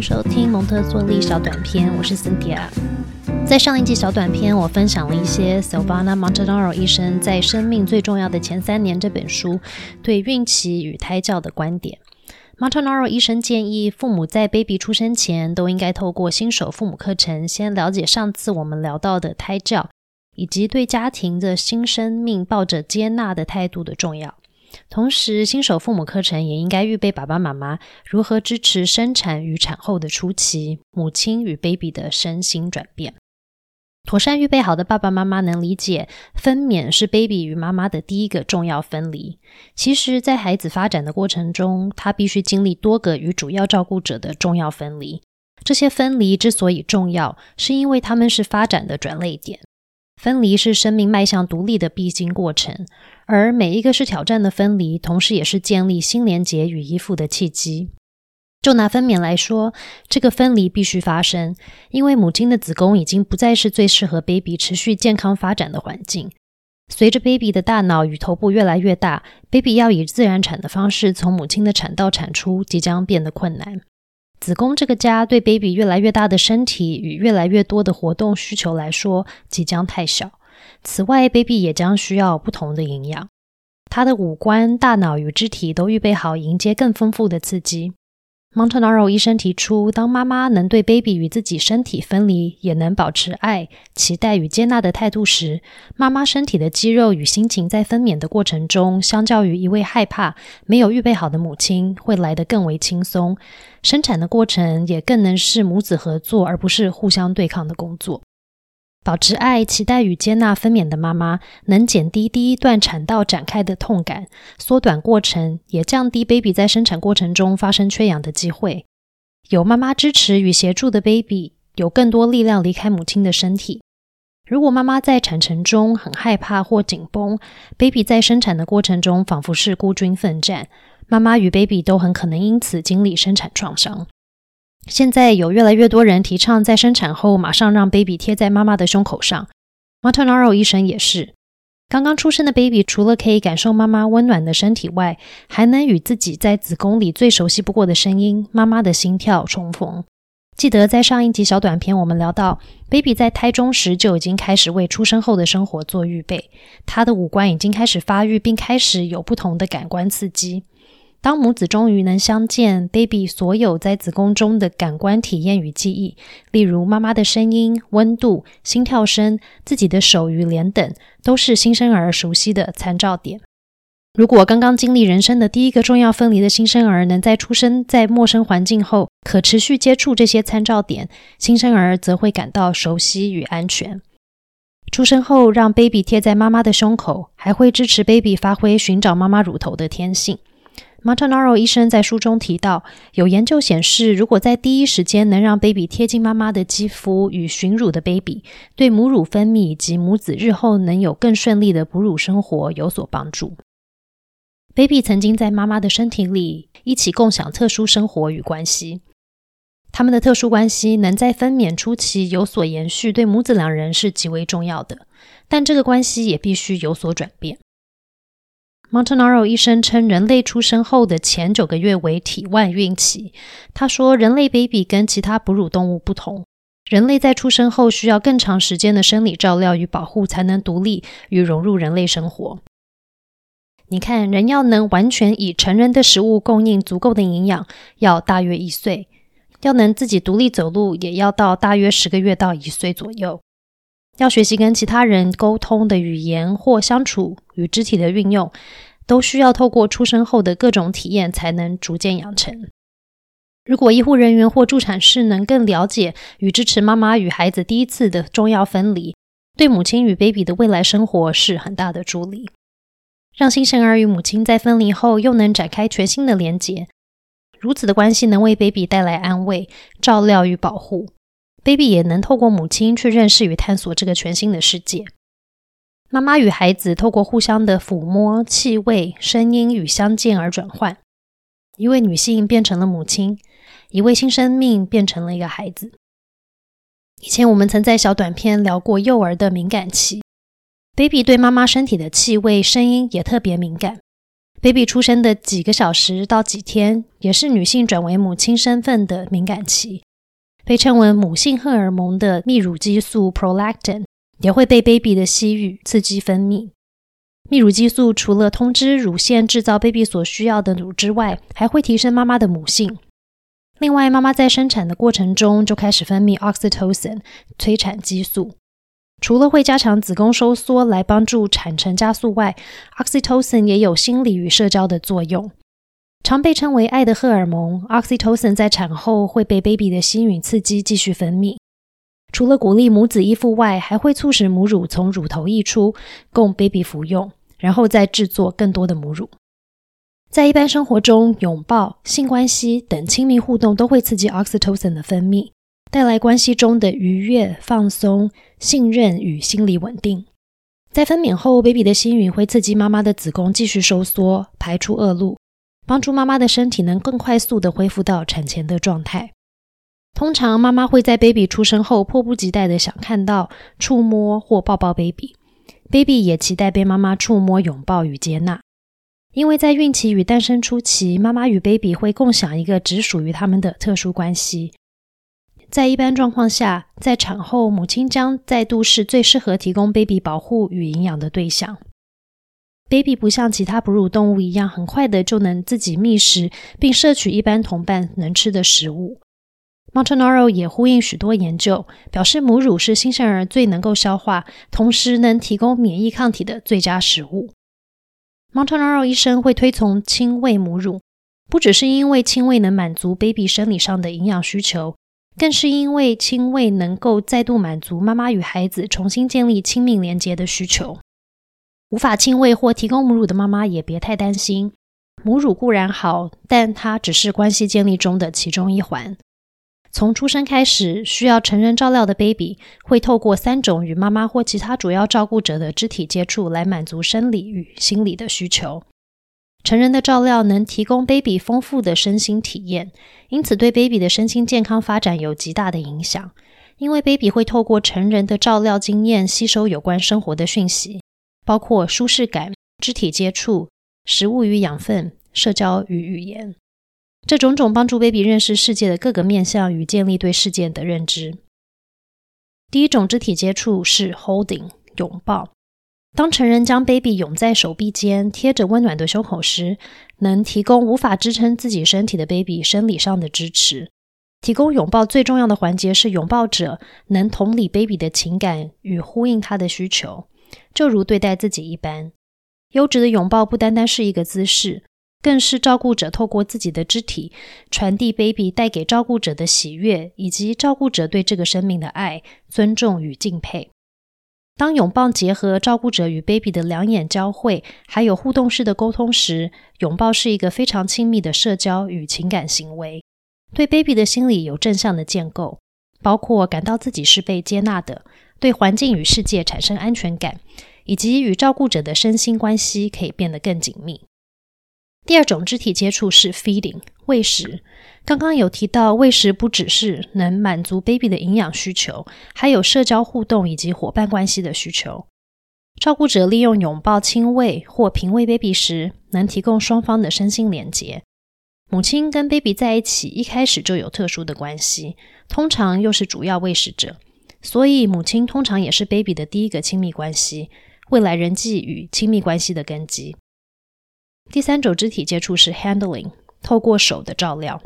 收听蒙特梭利小短片，我是 Cynthia。在上一集小短片，我分享了一些 Silvana Montanaro 医生在《生命最重要的前三年》这本书对孕期与胎教的观点。Montanaro 医生建议，父母在 baby 出生前都应该透过新手父母课程，先了解上次我们聊到的胎教，以及对家庭的新生命抱着接纳的态度的重要。同时，新手父母课程也应该预备爸爸妈妈如何支持生产与产后的初期，母亲与 baby 的身心转变。妥善预备好的爸爸妈妈能理解，分娩是 baby 与妈妈的第一个重要分离。其实，在孩子发展的过程中，他必须经历多个与主要照顾者的重要分离。这些分离之所以重要，是因为他们是发展的转泪点。分离是生命迈向独立的必经过程。而每一个是挑战的分离，同时也是建立新连结与依附的契机。就拿分娩来说，这个分离必须发生，因为母亲的子宫已经不再是最适合 baby 持续健康发展的环境。随着 baby 的大脑与头部越来越大，baby 要以自然产的方式从母亲的产道产出，即将变得困难。子宫这个家对 baby 越来越大的身体与越来越多的活动需求来说，即将太小。此外，baby 也将需要不同的营养。他的五官、大脑与肢体都预备好迎接更丰富的刺激。Montanaro 医生提出，当妈妈能对 baby 与自己身体分离，也能保持爱、期待与接纳的态度时，妈妈身体的肌肉与心情在分娩的过程中，相较于一位害怕、没有预备好的母亲，会来得更为轻松。生产的过程也更能是母子合作，而不是互相对抗的工作。保持爱、期待与接纳分娩的妈妈，能减低第一段产道展开的痛感，缩短过程，也降低 baby 在生产过程中发生缺氧的机会。有妈妈支持与协助的 baby，有更多力量离开母亲的身体。如果妈妈在产程中很害怕或紧绷，baby 在生产的过程中仿佛是孤军奋战，妈妈与 baby 都很可能因此经历生产创伤。现在有越来越多人提倡在生产后马上让 baby 贴在妈妈的胸口上。Montanaro 医生也是，刚刚出生的 baby 除了可以感受妈妈温暖的身体外，还能与自己在子宫里最熟悉不过的声音——妈妈的心跳重逢。记得在上一集小短片，我们聊到 baby 在胎中时就已经开始为出生后的生活做预备，他的五官已经开始发育，并开始有不同的感官刺激。当母子终于能相见，baby 所有在子宫中的感官体验与记忆，例如妈妈的声音、温度、心跳声、自己的手与脸等，都是新生儿熟悉的参照点。如果刚刚经历人生的第一个重要分离的新生儿能在出生在陌生环境后，可持续接触这些参照点，新生儿则会感到熟悉与安全。出生后让 baby 贴在妈妈的胸口，还会支持 baby 发挥寻找妈妈乳头的天性。Montanaro 医生在书中提到，有研究显示，如果在第一时间能让 baby 贴近妈妈的肌肤与寻乳的 baby，对母乳分泌以及母子日后能有更顺利的哺乳生活有所帮助。baby 曾经在妈妈的身体里一起共享特殊生活与关系，他们的特殊关系能在分娩初期有所延续，对母子两人是极为重要的。但这个关系也必须有所转变。Montanaro 医生称，人类出生后的前九个月为体外孕期。他说，人类 baby 跟其他哺乳动物不同，人类在出生后需要更长时间的生理照料与保护，才能独立与融入人类生活。你看，人要能完全以成人的食物供应足够的营养，要大约一岁；要能自己独立走路，也要到大约十个月到一岁左右。要学习跟其他人沟通的语言或相处与肢体的运用，都需要透过出生后的各种体验才能逐渐养成。如果医护人员或助产士能更了解与支持妈妈与孩子第一次的重要分离，对母亲与 baby 的未来生活是很大的助力。让新生儿与母亲在分离后又能展开全新的连结，如此的关系能为 baby 带来安慰、照料与保护。Baby 也能透过母亲去认识与探索这个全新的世界。妈妈与孩子透过互相的抚摸、气味、声音与相见而转换。一位女性变成了母亲，一位新生命变成了一个孩子。以前我们曾在小短片聊过幼儿的敏感期，baby 对妈妈身体的气味、声音也特别敏感。baby 出生的几个小时到几天，也是女性转为母亲身份的敏感期，被称为母性荷尔蒙的泌乳激素 prolactin 也会被 baby 的吸吮刺激分泌。泌乳激素除了通知乳腺制造 baby 所需要的乳之外，还会提升妈妈的母性。另外，妈妈在生产的过程中就开始分泌 oxytocin 催产激素。除了会加强子宫收缩来帮助产程加速外，oxytocin 也有心理与社交的作用。常被称为“爱的荷尔蒙 ”，oxytocin 在产后会被 baby 的心语刺激继续分泌。除了鼓励母子依附外，还会促使母乳从乳头溢出，供 baby 服用，然后再制作更多的母乳。在一般生活中，拥抱、性关系等亲密互动都会刺激 oxytocin 的分泌，带来关系中的愉悦、放松、信任与心理稳定。在分娩后，baby 的吸吮会刺激妈妈的子宫继续收缩，排出恶露，帮助妈妈的身体能更快速的恢复到产前的状态。通常，妈妈会在 baby 出生后迫不及待的想看到、触摸或抱抱 baby，baby 也期待被妈妈触摸、拥抱与接纳。因为在孕期与诞生初期，妈妈与 baby 会共享一个只属于他们的特殊关系。在一般状况下，在产后，母亲将再度是最适合提供 baby 保护与营养的对象。Baby 不像其他哺乳动物一样，很快的就能自己觅食，并摄取一般同伴能吃的食物。Montanaro 也呼应许多研究，表示母乳是新生儿最能够消化，同时能提供免疫抗体的最佳食物。Montanaro 医生会推崇亲喂母乳，不只是因为亲喂能满足 baby 生理上的营养需求，更是因为亲喂能够再度满足妈妈与孩子重新建立亲密连接的需求。无法亲喂或提供母乳的妈妈也别太担心，母乳固然好，但它只是关系建立中的其中一环。从出生开始，需要成人照料的 baby 会透过三种与妈妈或其他主要照顾者的肢体接触来满足生理与心理的需求。成人的照料能提供 baby 丰富的身心体验，因此对 baby 的身心健康发展有极大的影响。因为 baby 会透过成人的照料经验吸收有关生活的讯息，包括舒适感、肢体接触、食物与养分、社交与语言。这种种帮助 baby 认识世界的各个面向与建立对世界的认知。第一种肢体接触是 holding 拥抱。当成人将 baby 拥在手臂间，贴着温暖的胸口时，能提供无法支撑自己身体的 baby 生理上的支持。提供拥抱最重要的环节是拥抱者能同理 baby 的情感与呼应他的需求，就如对待自己一般。优质的拥抱不单单是一个姿势。更是照顾者透过自己的肢体传递 baby 带给照顾者的喜悦，以及照顾者对这个生命的爱、尊重与敬佩。当拥抱结合照顾者与 baby 的两眼交汇，还有互动式的沟通时，拥抱是一个非常亲密的社交与情感行为，对 baby 的心理有正向的建构，包括感到自己是被接纳的，对环境与世界产生安全感，以及与照顾者的身心关系可以变得更紧密。第二种肢体接触是 feeding 喂食。刚刚有提到，喂食不只是能满足 baby 的营养需求，还有社交互动以及伙伴关系的需求。照顾者利用拥抱、亲喂或平喂 baby 时，能提供双方的身心连接。母亲跟 baby 在一起，一开始就有特殊的关系，通常又是主要喂食者，所以母亲通常也是 baby 的第一个亲密关系，未来人际与亲密关系的根基。第三种肢体接触是 handling，透过手的照料，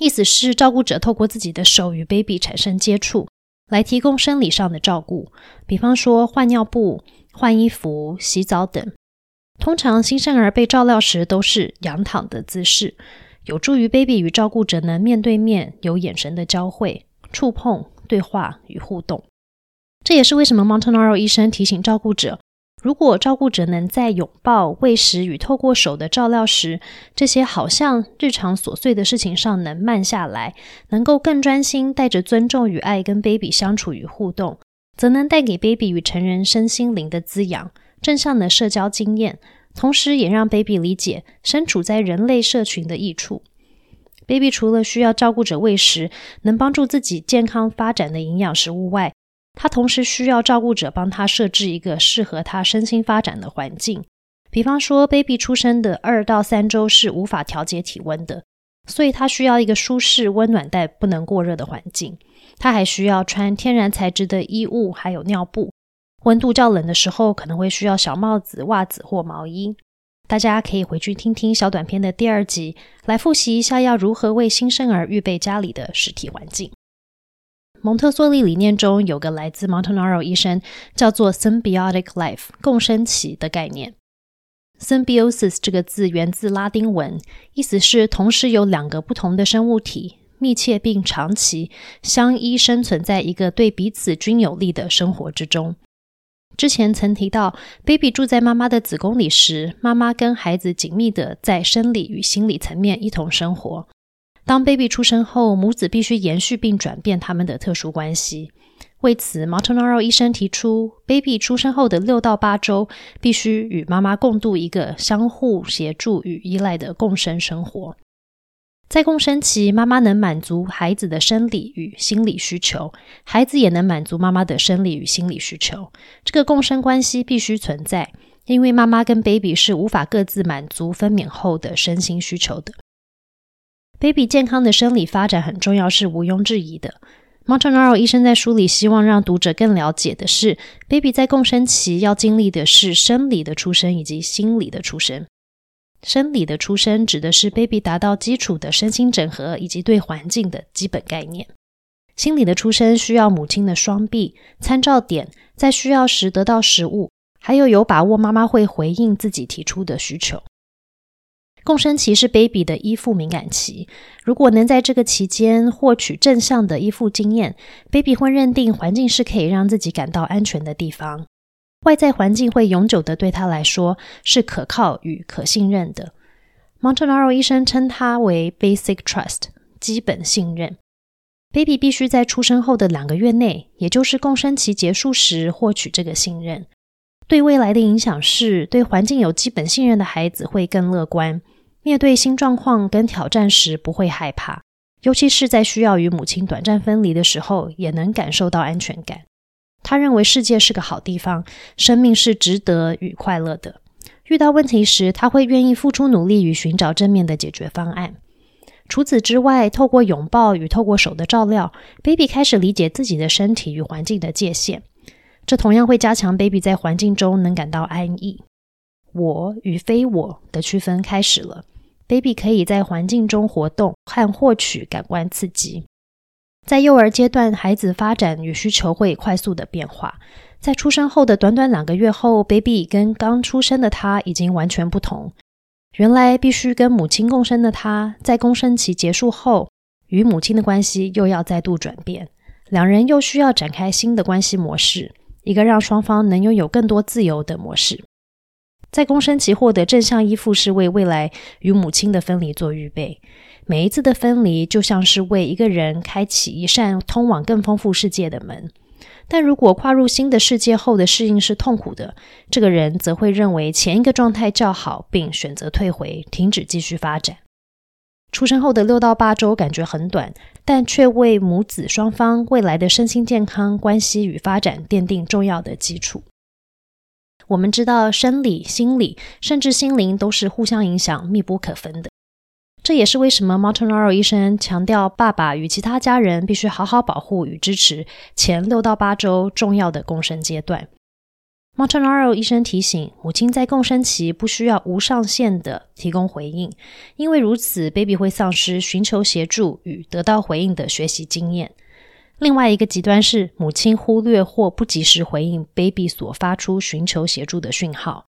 意思是照顾者透过自己的手与 baby 产生接触，来提供生理上的照顾，比方说换尿布、换衣服、洗澡等。通常新生儿被照料时都是仰躺的姿势，有助于 baby 与照顾者能面对面有眼神的交汇、触碰、对话与互动。这也是为什么 Montanaro 医生提醒照顾者。如果照顾者能在拥抱、喂食与透过手的照料时，这些好像日常琐碎的事情上能慢下来，能够更专心，带着尊重与爱跟 baby 相处与互动，则能带给 baby 与成人身心灵的滋养、正向的社交经验，同时也让 baby 理解身处在人类社群的益处。Baby 除了需要照顾者喂食，能帮助自己健康发展的营养食物外，他同时需要照顾者帮他设置一个适合他身心发展的环境，比方说，baby 出生的二到三周是无法调节体温的，所以他需要一个舒适、温暖但不能过热的环境。他还需要穿天然材质的衣物，还有尿布。温度较冷的时候，可能会需要小帽子、袜子或毛衣。大家可以回去听听小短片的第二集，来复习一下要如何为新生儿预备家里的实体环境。蒙特梭利理念中有个来自 Montanaro 医生叫做 symbiotic life 共生期的概念。symbiosis 这个字源自拉丁文，意思是同时有两个不同的生物体密切并长期相依生存在一个对彼此均有利的生活之中。之前曾提到，baby 住在妈妈的子宫里时，妈妈跟孩子紧密的在生理与心理层面一同生活。当 baby 出生后，母子必须延续并转变他们的特殊关系。为此，Montanaro 医生提出，baby 出生后的六到八周必须与妈妈共度一个相互协助与依赖的共生生活。在共生期，妈妈能满足孩子的生理与心理需求，孩子也能满足妈妈的生理与心理需求。这个共生关系必须存在，因为妈妈跟 baby 是无法各自满足分娩后的身心需求的。baby 健康的生理发展很重要，是毋庸置疑的。Montanaro 医生在书里希望让读者更了解的是，baby 在共生期要经历的是生理的出生以及心理的出生。生理的出生指的是 baby 达到基础的身心整合以及对环境的基本概念。心理的出生需要母亲的双臂、参照点，在需要时得到食物，还有有把握妈妈会回应自己提出的需求。共生期是 baby 的依附敏感期。如果能在这个期间获取正向的依附经验，baby 会认定环境是可以让自己感到安全的地方。外在环境会永久的对他来说是可靠与可信任的。Montanaro 医生称它为 basic trust，基本信任。baby 必须在出生后的两个月内，也就是共生期结束时获取这个信任。对未来的影响是，对环境有基本信任的孩子会更乐观。面对新状况跟挑战时不会害怕，尤其是在需要与母亲短暂分离的时候，也能感受到安全感。他认为世界是个好地方，生命是值得与快乐的。遇到问题时，他会愿意付出努力与寻找正面的解决方案。除此之外，透过拥抱与透过手的照料，baby 开始理解自己的身体与环境的界限。这同样会加强 baby 在环境中能感到安逸。我与非我的区分开始了。baby 可以在环境中活动和获取感官刺激。在幼儿阶段，孩子发展与需求会快速的变化。在出生后的短短两个月后，baby 跟刚出生的他已经完全不同。原来必须跟母亲共生的他，在共生期结束后，与母亲的关系又要再度转变，两人又需要展开新的关系模式，一个让双方能拥有更多自由的模式。在共生期获得正向依附，是为未来与母亲的分离做预备。每一次的分离，就像是为一个人开启一扇通往更丰富世界的门。但如果跨入新的世界后的适应是痛苦的，这个人则会认为前一个状态较好，并选择退回，停止继续发展。出生后的六到八周感觉很短，但却为母子双方未来的身心健康、关系与发展奠定重要的基础。我们知道，生理、心理甚至心灵都是互相影响、密不可分的。这也是为什么 Montanaro 医生强调，爸爸与其他家人必须好好保护与支持前六到八周重要的共生阶段。Montanaro 医生提醒，母亲在共生期不需要无上限的提供回应，因为如此，baby 会丧失寻求协助与得到回应的学习经验。另外一个极端是母亲忽略或不及时回应 baby 所发出寻求协助的讯号，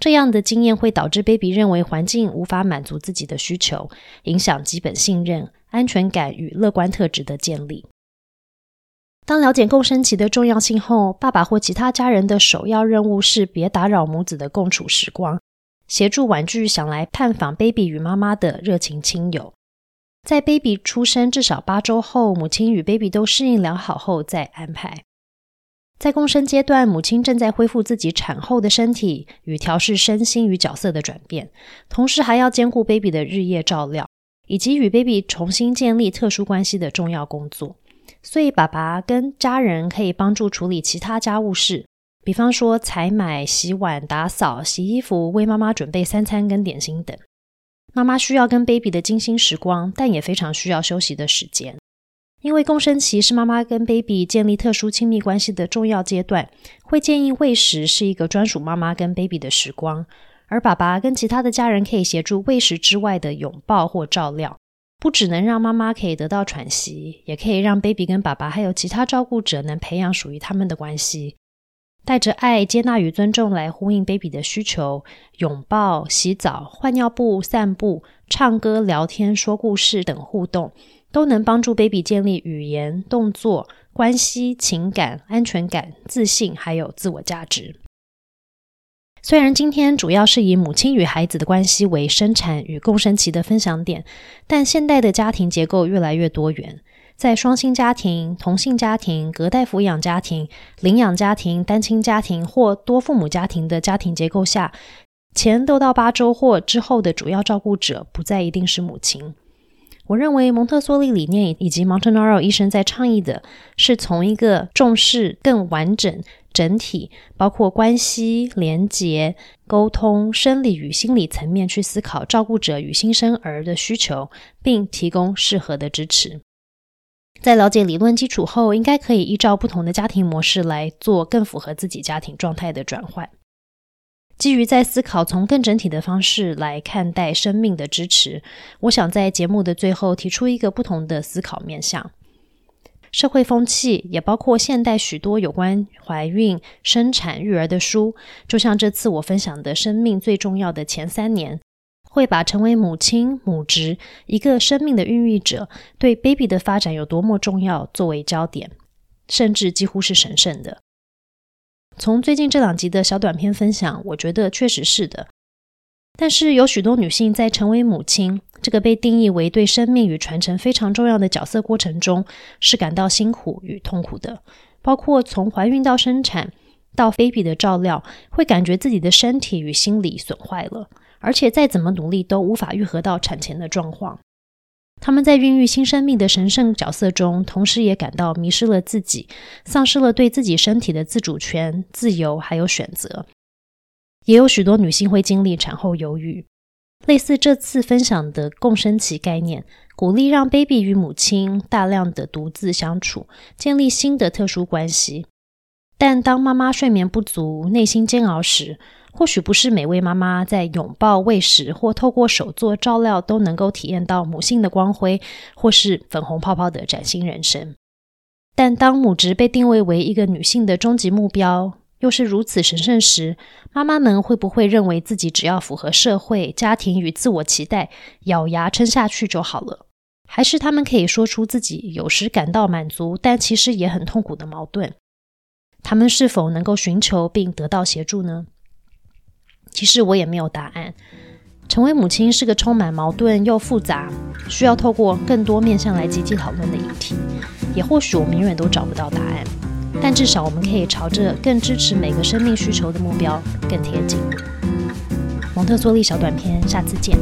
这样的经验会导致 baby 认为环境无法满足自己的需求，影响基本信任、安全感与乐观特质的建立。当了解共生期的重要性后，爸爸或其他家人的首要任务是别打扰母子的共处时光，协助婉拒想来探访 baby 与妈妈的热情亲友。在 baby 出生至少八周后，母亲与 baby 都适应良好后再安排。在共生阶段，母亲正在恢复自己产后的身体与调试身心与角色的转变，同时还要兼顾 baby 的日夜照料，以及与 baby 重新建立特殊关系的重要工作。所以，爸爸跟家人可以帮助处理其他家务事，比方说采买、洗碗、打扫、洗衣服、为妈妈准备三餐跟点心等。妈妈需要跟 baby 的精心时光，但也非常需要休息的时间。因为共生期是妈妈跟 baby 建立特殊亲密关系的重要阶段，会建议喂食是一个专属妈妈跟 baby 的时光，而爸爸跟其他的家人可以协助喂食之外的拥抱或照料，不只能让妈妈可以得到喘息，也可以让 baby 跟爸爸还有其他照顾者能培养属于他们的关系。带着爱、接纳与尊重来呼应 baby 的需求，拥抱、洗澡、换尿布、散步、唱歌、聊天、说故事等互动，都能帮助 baby 建立语言、动作、关系、情感、安全感、自信，还有自我价值。虽然今天主要是以母亲与孩子的关系为生产与共生期的分享点，但现代的家庭结构越来越多元。在双薪家庭、同性家庭、隔代抚养家庭、领养家庭、单亲家庭或多父母家庭的家庭结构下，前六到八周或之后的主要照顾者不再一定是母亲。我认为蒙特梭利理念以及 Montanaro 医生在倡议的是从一个重视更完整、整体，包括关系、连结、沟通、生理与心理层面去思考照顾者与新生儿的需求，并提供适合的支持。在了解理论基础后，应该可以依照不同的家庭模式来做更符合自己家庭状态的转换。基于在思考从更整体的方式来看待生命的支持，我想在节目的最后提出一个不同的思考面向：社会风气也包括现代许多有关怀孕、生产、育儿的书，就像这次我分享的生命最重要的前三年。会把成为母亲、母职一个生命的孕育者对 baby 的发展有多么重要作为焦点，甚至几乎是神圣的。从最近这两集的小短片分享，我觉得确实是的。但是有许多女性在成为母亲这个被定义为对生命与传承非常重要的角色过程中，是感到辛苦与痛苦的，包括从怀孕到生产到 baby 的照料，会感觉自己的身体与心理损坏了。而且再怎么努力都无法愈合到产前的状况。他们在孕育新生命的神圣角色中，同时也感到迷失了自己，丧失了对自己身体的自主权、自由还有选择。也有许多女性会经历产后忧郁，类似这次分享的共生期概念，鼓励让 baby 与母亲大量的独自相处，建立新的特殊关系。但当妈妈睡眠不足、内心煎熬时，或许不是每位妈妈在拥抱、喂食或透过手作照料都能够体验到母性的光辉，或是粉红泡泡的崭新人生。但当母职被定位为一个女性的终极目标，又是如此神圣时，妈妈们会不会认为自己只要符合社会、家庭与自我期待，咬牙撑下去就好了？还是他们可以说出自己有时感到满足，但其实也很痛苦的矛盾？他们是否能够寻求并得到协助呢？其实我也没有答案。成为母亲是个充满矛盾又复杂，需要透过更多面向来积极讨论的议题。也或许我们永远都找不到答案，但至少我们可以朝着更支持每个生命需求的目标更贴近。蒙特梭利小短片，下次见。